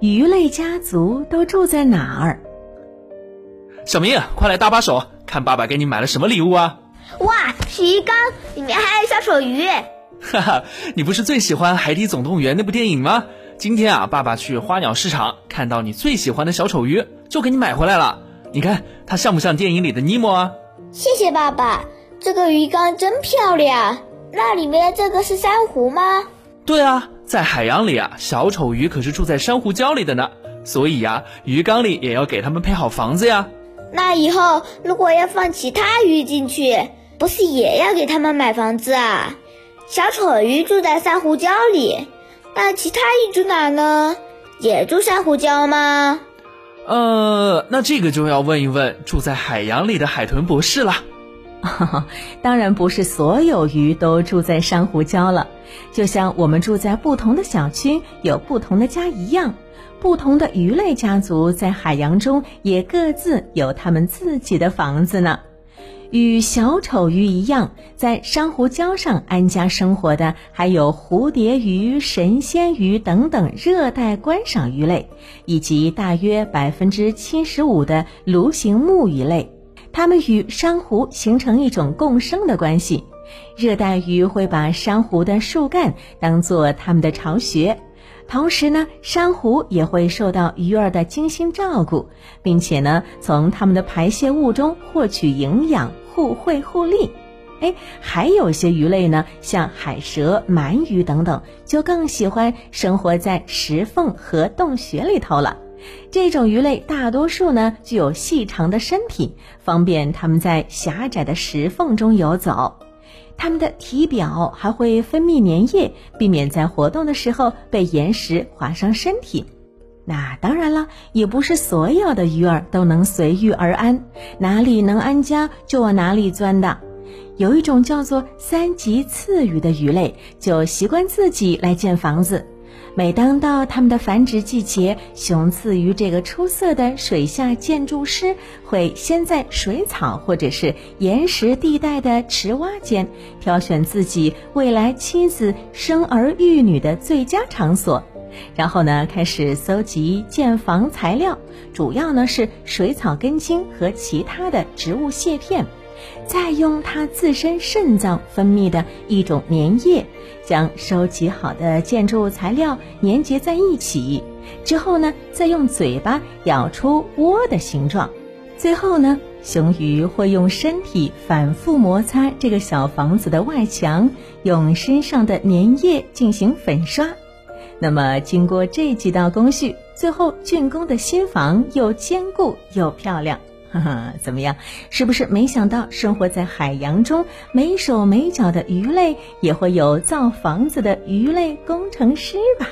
鱼类家族都住在哪儿？小明，快来搭把手，看爸爸给你买了什么礼物啊！哇，是鱼缸，里面还有小丑鱼。哈哈，你不是最喜欢《海底总动员》那部电影吗？今天啊，爸爸去花鸟市场看到你最喜欢的小丑鱼，就给你买回来了。你看它像不像电影里的尼莫啊？谢谢爸爸，这个鱼缸真漂亮。那里面这个是珊瑚吗？对啊，在海洋里啊，小丑鱼可是住在珊瑚礁里的呢。所以呀，鱼缸里也要给它们配好房子呀。那以后如果要放其他鱼进去，不是也要给他们买房子啊？小丑鱼住在珊瑚礁里，那其他鱼住哪呢？也住珊瑚礁吗？呃，那这个就要问一问住在海洋里的海豚博士了。当然不是所有鱼都住在珊瑚礁了，就像我们住在不同的小区有不同的家一样，不同的鱼类家族在海洋中也各自有他们自己的房子呢。与小丑鱼一样，在珊瑚礁上安家生活的还有蝴蝶鱼、神仙鱼等等热带观赏鱼类，以及大约百分之七十五的鲈形目鱼类。它们与珊瑚形成一种共生的关系。热带鱼会把珊瑚的树干当做它们的巢穴，同时呢，珊瑚也会受到鱼儿的精心照顾，并且呢，从它们的排泄物中获取营养，互惠互利。哎，还有些鱼类呢，像海蛇、鳗鱼等等，就更喜欢生活在石缝和洞穴里头了。这种鱼类大多数呢具有细长的身体，方便它们在狭窄的石缝中游走。它们的体表还会分泌粘液，避免在活动的时候被岩石划伤身体。那当然了，也不是所有的鱼儿都能随遇而安，哪里能安家就往哪里钻的。有一种叫做三级刺鱼的鱼类，就习惯自己来建房子。每当到它们的繁殖季节，雄刺鱼这个出色的水下建筑师会先在水草或者是岩石地带的池洼间挑选自己未来妻子生儿育女的最佳场所，然后呢开始搜集建房材料，主要呢是水草根茎和其他的植物屑片。再用它自身肾脏分泌的一种粘液，将收集好的建筑材料粘结在一起，之后呢，再用嘴巴咬出窝的形状。最后呢，雄鱼会用身体反复摩擦这个小房子的外墙，用身上的粘液进行粉刷。那么，经过这几道工序，最后竣工的新房又坚固又漂亮。哈哈，怎么样？是不是没想到生活在海洋中没手没脚的鱼类也会有造房子的鱼类工程师吧？